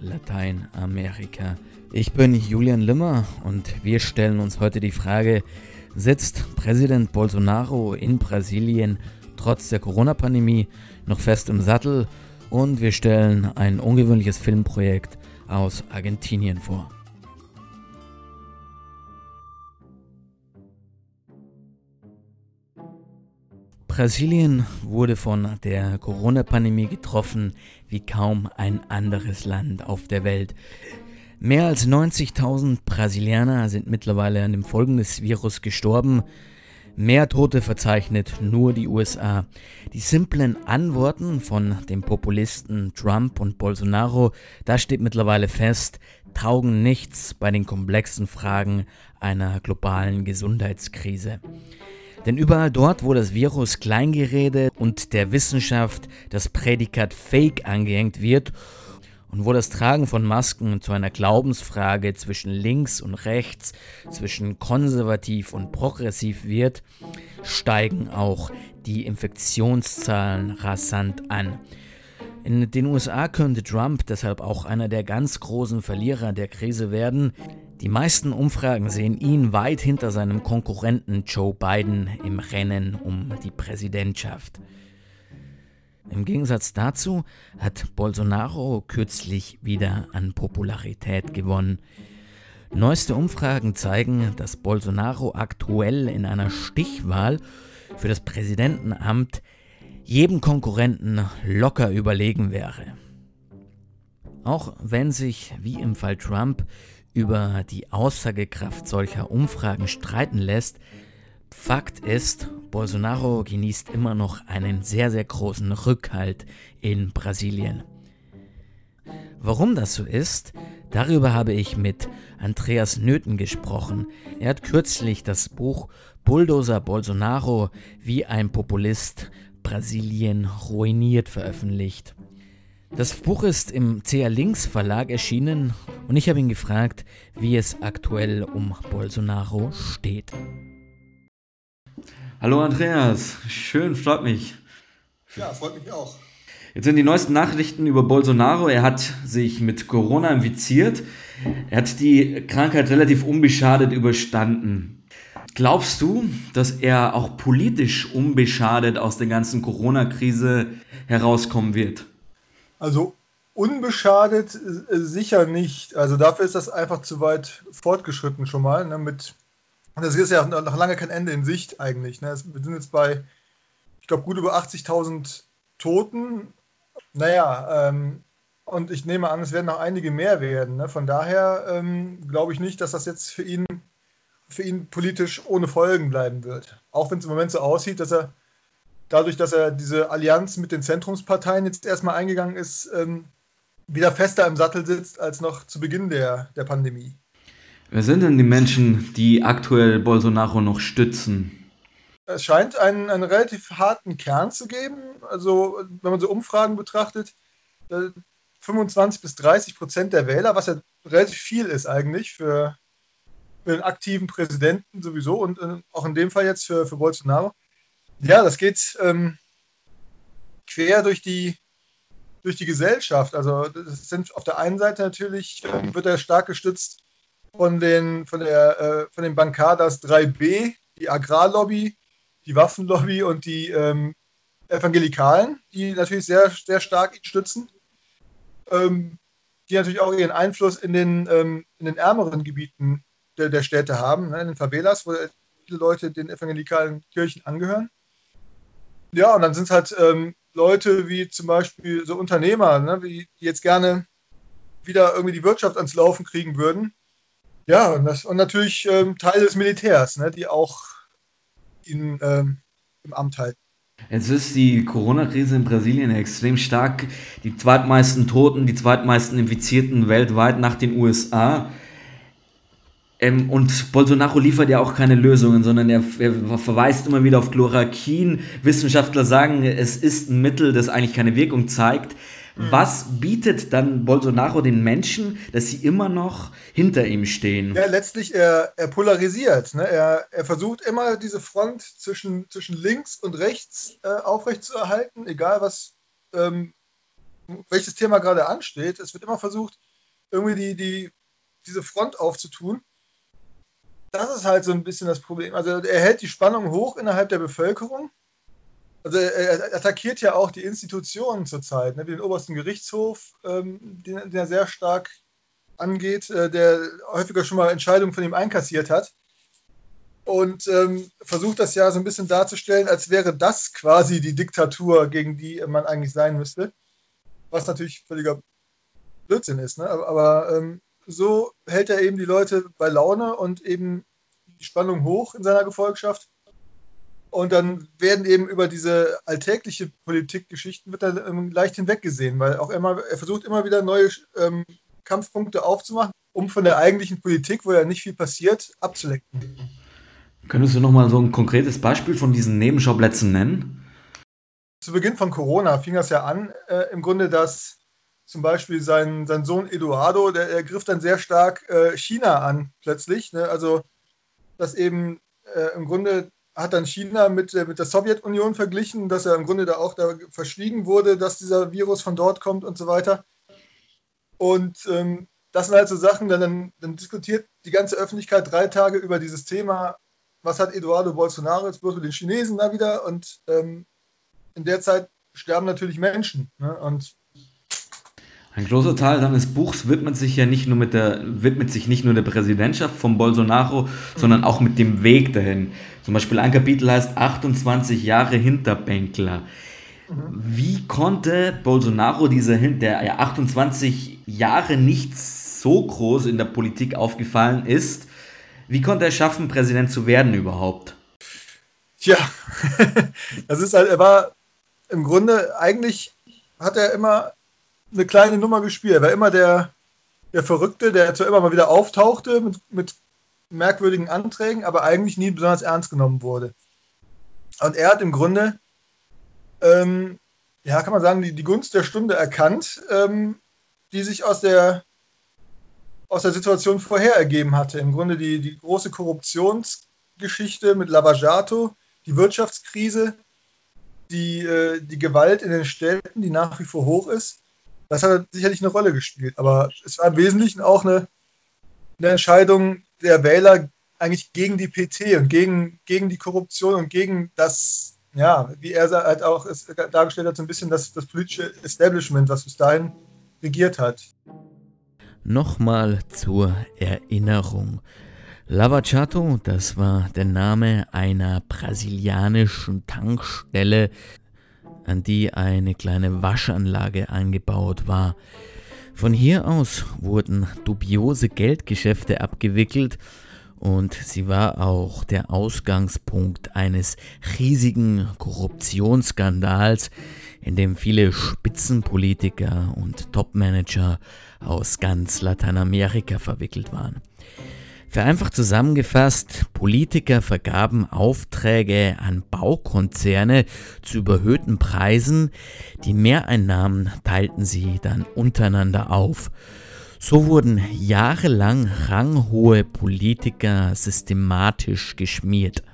Lateinamerika. Ich bin Julian Limmer und wir stellen uns heute die Frage, sitzt Präsident Bolsonaro in Brasilien trotz der Corona-Pandemie noch fest im Sattel? Und wir stellen ein ungewöhnliches Filmprojekt aus Argentinien vor. Brasilien wurde von der Corona-Pandemie getroffen wie kaum ein anderes Land auf der Welt. Mehr als 90.000 Brasilianer sind mittlerweile an dem Folgen des Virus gestorben. Mehr Tote verzeichnet nur die USA. Die simplen Antworten von den Populisten Trump und Bolsonaro, da steht mittlerweile fest, taugen nichts bei den komplexen Fragen einer globalen Gesundheitskrise. Denn überall dort, wo das Virus kleingeredet und der Wissenschaft das Prädikat Fake angehängt wird und wo das Tragen von Masken zu einer Glaubensfrage zwischen links und rechts, zwischen konservativ und progressiv wird, steigen auch die Infektionszahlen rasant an. In den USA könnte Trump deshalb auch einer der ganz großen Verlierer der Krise werden, die meisten Umfragen sehen ihn weit hinter seinem Konkurrenten Joe Biden im Rennen um die Präsidentschaft. Im Gegensatz dazu hat Bolsonaro kürzlich wieder an Popularität gewonnen. Neueste Umfragen zeigen, dass Bolsonaro aktuell in einer Stichwahl für das Präsidentenamt jedem Konkurrenten locker überlegen wäre. Auch wenn sich, wie im Fall Trump, über die Aussagekraft solcher Umfragen streiten lässt, Fakt ist, Bolsonaro genießt immer noch einen sehr, sehr großen Rückhalt in Brasilien. Warum das so ist, darüber habe ich mit Andreas Nöthen gesprochen. Er hat kürzlich das Buch Bulldozer Bolsonaro wie ein Populist Brasilien ruiniert veröffentlicht. Das Buch ist im CA Links Verlag erschienen und ich habe ihn gefragt, wie es aktuell um Bolsonaro steht. Hallo Andreas, schön, freut mich. Ja, freut mich auch. Jetzt sind die neuesten Nachrichten über Bolsonaro. Er hat sich mit Corona infiziert. Er hat die Krankheit relativ unbeschadet überstanden. Glaubst du, dass er auch politisch unbeschadet aus der ganzen Corona-Krise herauskommen wird? Also unbeschadet äh, sicher nicht. Also dafür ist das einfach zu weit fortgeschritten schon mal. Ne, mit, das ist ja noch lange kein Ende in Sicht eigentlich. Ne. Wir sind jetzt bei, ich glaube, gut über 80.000 Toten. Naja, ähm, und ich nehme an, es werden noch einige mehr werden. Ne? Von daher ähm, glaube ich nicht, dass das jetzt für ihn, für ihn politisch ohne Folgen bleiben wird. Auch wenn es im Moment so aussieht, dass er dadurch, dass er diese Allianz mit den Zentrumsparteien jetzt erstmal eingegangen ist, ähm, wieder fester im Sattel sitzt als noch zu Beginn der, der Pandemie. Wer sind denn die Menschen, die aktuell Bolsonaro noch stützen? Es scheint einen, einen relativ harten Kern zu geben. Also, wenn man so Umfragen betrachtet, 25 äh, bis 30 Prozent der Wähler, was ja relativ viel ist eigentlich für, für einen aktiven Präsidenten sowieso und äh, auch in dem Fall jetzt für, für Bolsonaro, ja, das geht ähm, quer durch die, durch die Gesellschaft. Also das sind auf der einen Seite natürlich äh, wird er stark gestützt von den von der äh, von den Bankadas 3B, die Agrarlobby, die Waffenlobby und die ähm, Evangelikalen, die natürlich sehr sehr stark ihn stützen, ähm, die natürlich auch ihren Einfluss in den ähm, in den ärmeren Gebieten der, der Städte haben, ne, in den Favelas, wo viele Leute den evangelikalen Kirchen angehören. Ja, und dann sind es halt ähm, Leute wie zum Beispiel so Unternehmer, ne, die jetzt gerne wieder irgendwie die Wirtschaft ans Laufen kriegen würden. Ja, und, das, und natürlich ähm, Teile des Militärs, ne, die auch ihn ähm, im Amt halten. Jetzt ist die Corona-Krise in Brasilien extrem stark. Die zweitmeisten Toten, die zweitmeisten Infizierten weltweit nach den USA. Ähm, und Bolsonaro liefert ja auch keine Lösungen, sondern er, er, verweist immer wieder auf Chloroquin. Wissenschaftler sagen, es ist ein Mittel, das eigentlich keine Wirkung zeigt. Mhm. Was bietet dann Bolsonaro den Menschen, dass sie immer noch hinter ihm stehen? Ja, letztlich, er, er polarisiert. Ne? Er, er versucht immer diese Front zwischen, zwischen links und rechts äh, aufrechtzuerhalten, egal was ähm, welches Thema gerade ansteht. Es wird immer versucht, irgendwie die, die, diese Front aufzutun. Das ist halt so ein bisschen das Problem. Also er hält die Spannung hoch innerhalb der Bevölkerung. Also er attackiert ja auch die Institutionen zurzeit, ne, wie den obersten Gerichtshof, ähm, den, den, er sehr stark angeht, äh, der häufiger schon mal Entscheidungen von ihm einkassiert hat. Und ähm, versucht das ja so ein bisschen darzustellen, als wäre das quasi die Diktatur, gegen die man eigentlich sein müsste. Was natürlich völliger Blödsinn ist. Ne? Aber, aber ähm, so hält er eben die Leute bei Laune und eben die Spannung hoch in seiner Gefolgschaft. Und dann werden eben über diese alltägliche Politikgeschichten wird er ähm, leicht hinweggesehen, weil auch immer, er versucht immer wieder neue ähm, Kampfpunkte aufzumachen, um von der eigentlichen Politik, wo ja nicht viel passiert, abzulenken. Könntest du nochmal so ein konkretes Beispiel von diesen Nebenschauplätzen nennen? Zu Beginn von Corona fing das ja an, äh, im Grunde, dass zum Beispiel sein, sein Sohn Eduardo, der, der griff dann sehr stark äh, China an plötzlich. Ne? Also, dass eben äh, im Grunde hat dann China mit, mit der Sowjetunion verglichen, dass er im Grunde da auch da verschwiegen wurde, dass dieser Virus von dort kommt und so weiter. Und ähm, das sind halt so Sachen, dann, dann, dann, diskutiert die ganze Öffentlichkeit drei Tage über dieses Thema, was hat Eduardo Bolsonaro jetzt bloß mit den Chinesen da wieder? Und ähm, in der Zeit sterben natürlich Menschen. Ne? Und ein großer Teil seines Buchs widmet sich ja nicht nur mit der, widmet sich nicht nur der Präsidentschaft von Bolsonaro, sondern auch mit dem Weg dahin. Zum Beispiel ein Kapitel heißt 28 Jahre Hinterbänkler. Wie konnte Bolsonaro dieser der ja 28 Jahre nicht so groß in der Politik aufgefallen ist, wie konnte er schaffen, Präsident zu werden überhaupt? Tja, das ist halt, er war im Grunde, eigentlich hat er immer eine kleine Nummer gespielt. Er war immer der, der Verrückte, der zwar immer mal wieder auftauchte mit, mit merkwürdigen Anträgen, aber eigentlich nie besonders ernst genommen wurde. Und er hat im Grunde, ähm, ja, kann man sagen, die, die Gunst der Stunde erkannt, ähm, die sich aus der, aus der Situation vorher ergeben hatte. Im Grunde die, die große Korruptionsgeschichte mit Lavajato, die Wirtschaftskrise, die, äh, die Gewalt in den Städten, die nach wie vor hoch ist das hat sicherlich eine Rolle gespielt. Aber es war im Wesentlichen auch eine, eine Entscheidung der Wähler eigentlich gegen die PT und gegen, gegen die Korruption und gegen das, ja, wie er halt auch es dargestellt hat, so ein bisschen das, das politische Establishment, was bis dahin regiert hat. Nochmal zur Erinnerung. Lava Chato, das war der Name einer brasilianischen Tankstelle an die eine kleine Waschanlage eingebaut war. Von hier aus wurden dubiose Geldgeschäfte abgewickelt und sie war auch der Ausgangspunkt eines riesigen Korruptionsskandals, in dem viele Spitzenpolitiker und Topmanager aus ganz Lateinamerika verwickelt waren. Vereinfacht zusammengefasst, Politiker vergaben Aufträge an Baukonzerne zu überhöhten Preisen, die Mehreinnahmen teilten sie dann untereinander auf. So wurden jahrelang ranghohe Politiker systematisch geschmiert.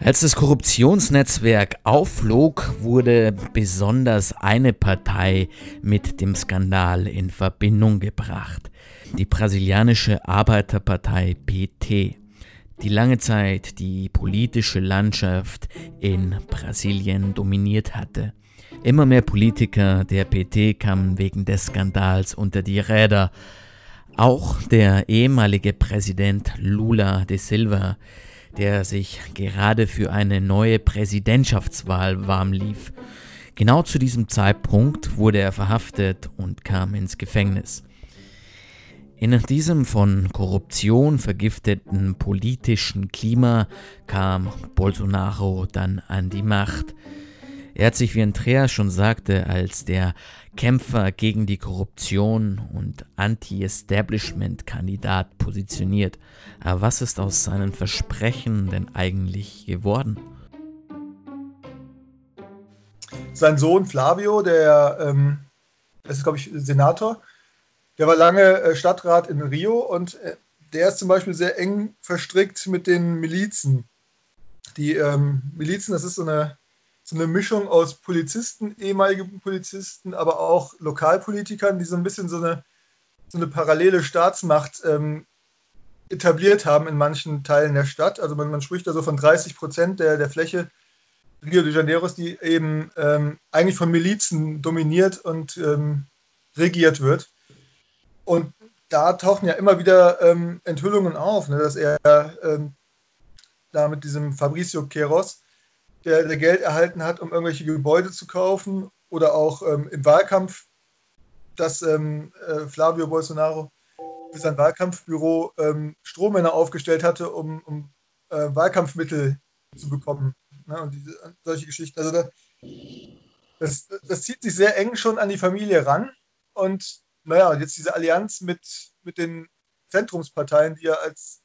Als das Korruptionsnetzwerk aufflog, wurde besonders eine Partei mit dem Skandal in Verbindung gebracht die brasilianische Arbeiterpartei PT, die lange Zeit die politische Landschaft in Brasilien dominiert hatte. Immer mehr Politiker der PT kamen wegen des Skandals unter die Räder. Auch der ehemalige Präsident Lula de Silva, der sich gerade für eine neue Präsidentschaftswahl warm lief. Genau zu diesem Zeitpunkt wurde er verhaftet und kam ins Gefängnis. In diesem von Korruption vergifteten politischen Klima kam Bolsonaro dann an die Macht. Er hat sich, wie Andreas schon sagte, als der Kämpfer gegen die Korruption und Anti-Establishment-Kandidat positioniert. Aber was ist aus seinen Versprechen denn eigentlich geworden? Sein Sohn Flavio, der ähm, ist, glaube ich, Senator, der war lange äh, Stadtrat in Rio und äh, der ist zum Beispiel sehr eng verstrickt mit den Milizen. Die ähm, Milizen, das ist so eine, so eine Mischung aus Polizisten, ehemaligen Polizisten, aber auch Lokalpolitikern, die so ein bisschen so eine, so eine parallele Staatsmacht ähm, etabliert haben in manchen Teilen der Stadt. Also man, man spricht da so von 30 Prozent der, der Fläche Rio de Janeiro, die eben ähm, eigentlich von Milizen dominiert und ähm, regiert wird. Und da tauchen ja immer wieder ähm, Enthüllungen auf, ne, dass er ähm, da mit diesem Fabricio Queiroz, der, der, Geld erhalten hat, um irgendwelche Gebäude zu kaufen, oder auch ähm, im Wahlkampf, dass ähm, äh, Flavio Bolsonaro für sein Wahlkampfbüro ähm, Strohmänner aufgestellt hatte, um, um äh, Wahlkampfmittel zu bekommen. Ne, und diese, solche Geschichten. Also da, das, das zieht sich sehr eng schon an die Familie ran. Und naja, jetzt diese Allianz mit, mit den Zentrumsparteien, die ja als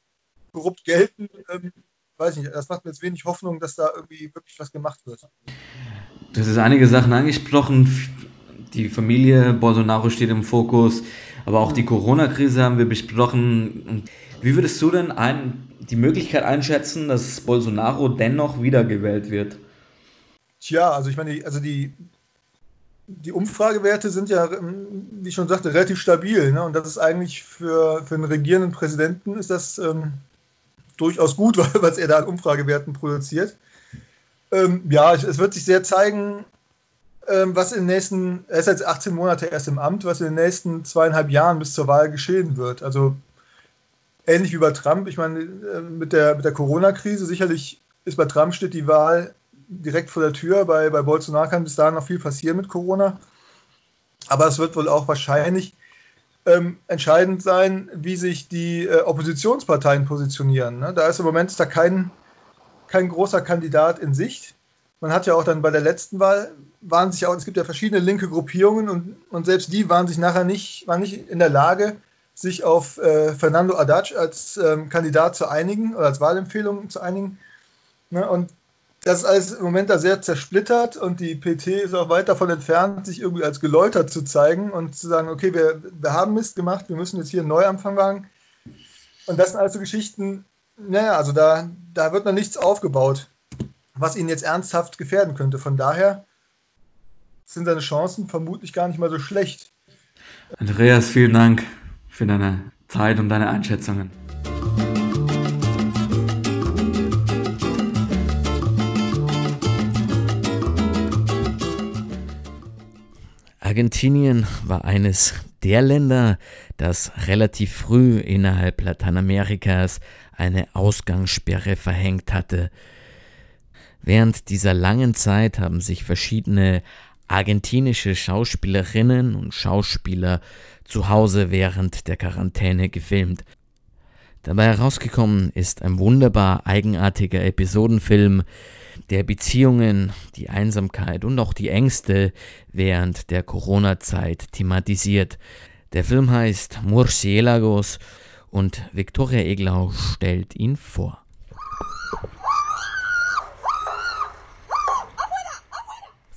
korrupt gelten, ähm, weiß nicht, das macht mir jetzt wenig Hoffnung, dass da irgendwie wirklich was gemacht wird. Du hast einige Sachen angesprochen. Die Familie Bolsonaro steht im Fokus, aber auch die Corona-Krise haben wir besprochen. Wie würdest du denn ein, die Möglichkeit einschätzen, dass Bolsonaro dennoch wiedergewählt wird? Tja, also ich meine, also die, die Umfragewerte sind ja, ähm, wie ich schon sagte, relativ stabil. Ne? Und das ist eigentlich für, für einen regierenden Präsidenten ist das ähm, durchaus gut, was er da an Umfragewerten produziert. Ähm, ja, es wird sich sehr zeigen, ähm, was in den nächsten, er ist jetzt 18 Monate erst im Amt, was in den nächsten zweieinhalb Jahren bis zur Wahl geschehen wird. Also ähnlich wie bei Trump. Ich meine, äh, mit der, mit der Corona-Krise sicherlich ist bei Trump steht die Wahl direkt vor der Tür. Bei, bei Bolsonaro kann bis dahin noch viel passieren mit Corona. Aber es wird wohl auch wahrscheinlich ähm, entscheidend sein, wie sich die äh, Oppositionsparteien positionieren. Ne? Da ist im Moment da kein, kein großer Kandidat in Sicht. Man hat ja auch dann bei der letzten Wahl, waren sich auch, es gibt ja verschiedene linke Gruppierungen und, und selbst die waren sich nachher nicht, waren nicht in der Lage, sich auf äh, Fernando Haddad als ähm, Kandidat zu einigen oder als Wahlempfehlung zu einigen. Ne? Und das ist alles im Moment da sehr zersplittert und die PT ist auch weit davon entfernt, sich irgendwie als geläutert zu zeigen und zu sagen, okay, wir, wir haben Mist gemacht, wir müssen jetzt hier einen Neuanfang wagen. Und das sind also Geschichten, naja, also da, da wird noch nichts aufgebaut, was ihn jetzt ernsthaft gefährden könnte. Von daher sind seine Chancen vermutlich gar nicht mal so schlecht. Andreas, vielen Dank für deine Zeit und deine Einschätzungen. Argentinien war eines der Länder, das relativ früh innerhalb Lateinamerikas eine Ausgangssperre verhängt hatte. Während dieser langen Zeit haben sich verschiedene argentinische Schauspielerinnen und Schauspieler zu Hause während der Quarantäne gefilmt. Dabei herausgekommen ist ein wunderbar eigenartiger Episodenfilm, der Beziehungen, die Einsamkeit und auch die Ängste während der Corona-Zeit thematisiert. Der Film heißt Murciélagos und Viktoria Eglau stellt ihn vor.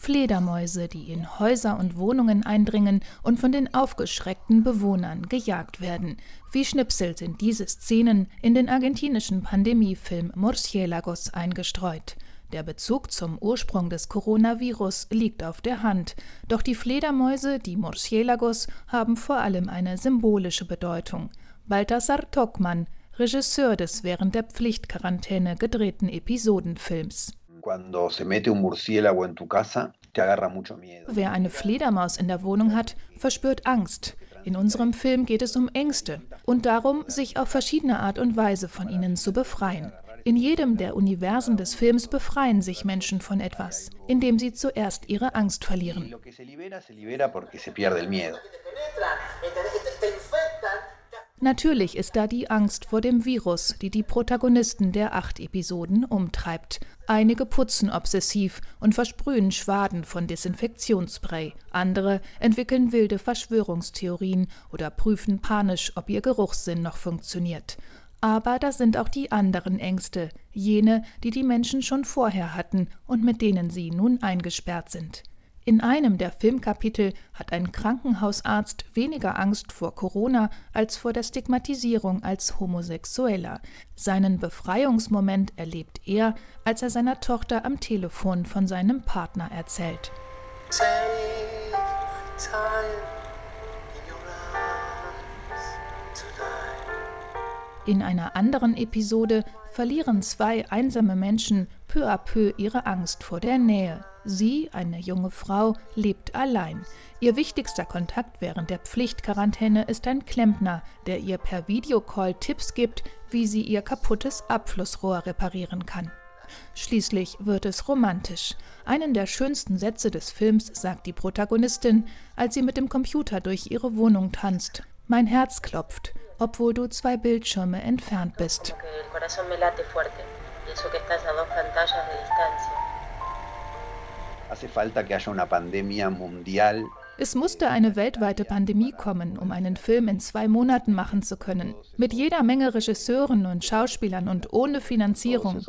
Fledermäuse, die in Häuser und Wohnungen eindringen und von den aufgeschreckten Bewohnern gejagt werden. Wie Schnipsel sind diese Szenen in den argentinischen Pandemiefilm Murciélagos eingestreut. Der Bezug zum Ursprung des Coronavirus liegt auf der Hand, doch die Fledermäuse, die Murciélagos, haben vor allem eine symbolische Bedeutung. Balthasar Tokmann, Regisseur des während der Pflichtquarantäne gedrehten Episodenfilms. Cuando se mete un murciélago en tu casa, Wer eine Fledermaus in der Wohnung hat, verspürt Angst. In unserem Film geht es um Ängste und darum, sich auf verschiedene Art und Weise von ihnen zu befreien. In jedem der Universen des Films befreien sich Menschen von etwas, indem sie zuerst ihre Angst verlieren. Natürlich ist da die Angst vor dem Virus, die die Protagonisten der acht Episoden umtreibt. Einige putzen obsessiv und versprühen Schwaden von Desinfektionsspray. Andere entwickeln wilde Verschwörungstheorien oder prüfen panisch, ob ihr Geruchssinn noch funktioniert. Aber da sind auch die anderen Ängste, jene, die die Menschen schon vorher hatten und mit denen sie nun eingesperrt sind. In einem der Filmkapitel hat ein Krankenhausarzt weniger Angst vor Corona als vor der Stigmatisierung als Homosexueller. Seinen Befreiungsmoment erlebt er, als er seiner Tochter am Telefon von seinem Partner erzählt. In einer anderen Episode verlieren zwei einsame Menschen peu à peu ihre Angst vor der Nähe. Sie, eine junge Frau, lebt allein. Ihr wichtigster Kontakt während der Pflichtquarantäne ist ein Klempner, der ihr per Videocall Tipps gibt, wie sie ihr kaputtes Abflussrohr reparieren kann. Schließlich wird es romantisch. Einen der schönsten Sätze des Films sagt die Protagonistin, als sie mit dem Computer durch ihre Wohnung tanzt. Mein Herz klopft, obwohl du zwei Bildschirme entfernt bist. Hace es musste eine weltweite Pandemie kommen, um einen Film in zwei Monaten machen zu können. Mit jeder Menge Regisseuren und Schauspielern und ohne Finanzierung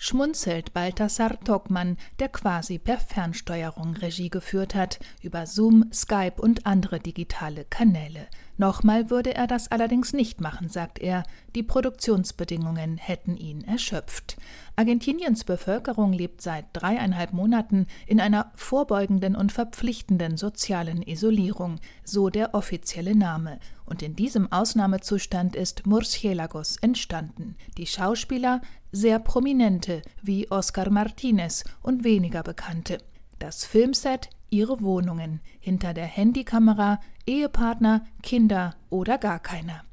schmunzelt Balthasar Togmann, der quasi per Fernsteuerung Regie geführt hat, über Zoom, Skype und andere digitale Kanäle. Nochmal würde er das allerdings nicht machen, sagt er, die Produktionsbedingungen hätten ihn erschöpft. Argentiniens Bevölkerung lebt seit dreieinhalb Monaten in einer vorbeugenden und verpflichtenden sozialen Isolierung, so der offizielle Name, und in diesem Ausnahmezustand ist Murciélagos entstanden. Die Schauspieler, sehr prominente wie Oscar Martinez und weniger bekannte. Das Filmset, ihre Wohnungen, hinter der Handykamera, Ehepartner, Kinder oder gar keiner.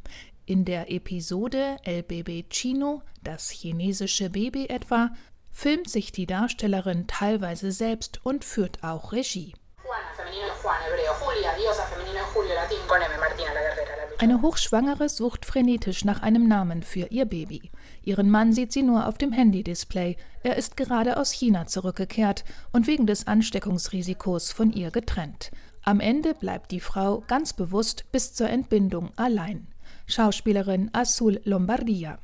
In der Episode El Bebe Chino, das chinesische Baby etwa, filmt sich die Darstellerin teilweise selbst und führt auch Regie. Eine Hochschwangere sucht frenetisch nach einem Namen für ihr Baby. Ihren Mann sieht sie nur auf dem Handy-Display. Er ist gerade aus China zurückgekehrt und wegen des Ansteckungsrisikos von ihr getrennt. Am Ende bleibt die Frau ganz bewusst bis zur Entbindung allein. Schauspielerin Azul Lombardia.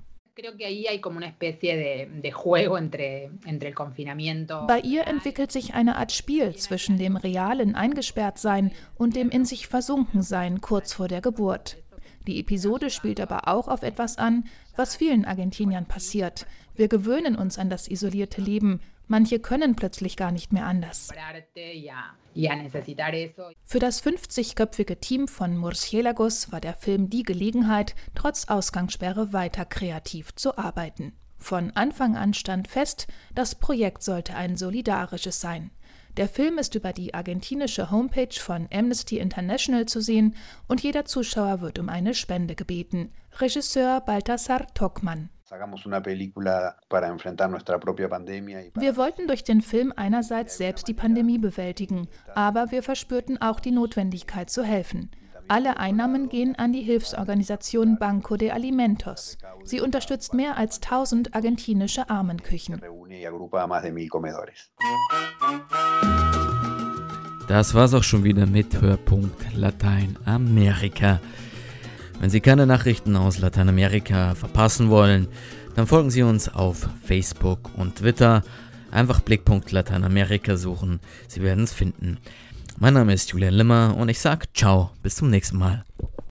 Bei ihr entwickelt sich eine Art Spiel zwischen dem realen Eingesperrtsein und dem in sich Versunkensein kurz vor der Geburt. Die Episode spielt aber auch auf etwas an, was vielen Argentiniern passiert. Wir gewöhnen uns an das isolierte Leben. Manche können plötzlich gar nicht mehr anders. Für das 50-köpfige Team von Murciélagos war der Film die Gelegenheit, trotz Ausgangssperre weiter kreativ zu arbeiten. Von Anfang an stand fest, das Projekt sollte ein solidarisches sein. Der Film ist über die argentinische Homepage von Amnesty International zu sehen und jeder Zuschauer wird um eine Spende gebeten. Regisseur Baltasar Tokmann. Wir wollten durch den Film einerseits selbst die Pandemie bewältigen, aber wir verspürten auch die Notwendigkeit zu helfen. Alle Einnahmen gehen an die Hilfsorganisation Banco de Alimentos. Sie unterstützt mehr als 1000 argentinische Armenküchen. Das war's auch schon wieder mit Hörpunkt Lateinamerika. Wenn Sie keine Nachrichten aus Lateinamerika verpassen wollen, dann folgen Sie uns auf Facebook und Twitter. Einfach Blickpunkt Lateinamerika suchen, Sie werden es finden. Mein Name ist Julian Limmer und ich sage ciao, bis zum nächsten Mal.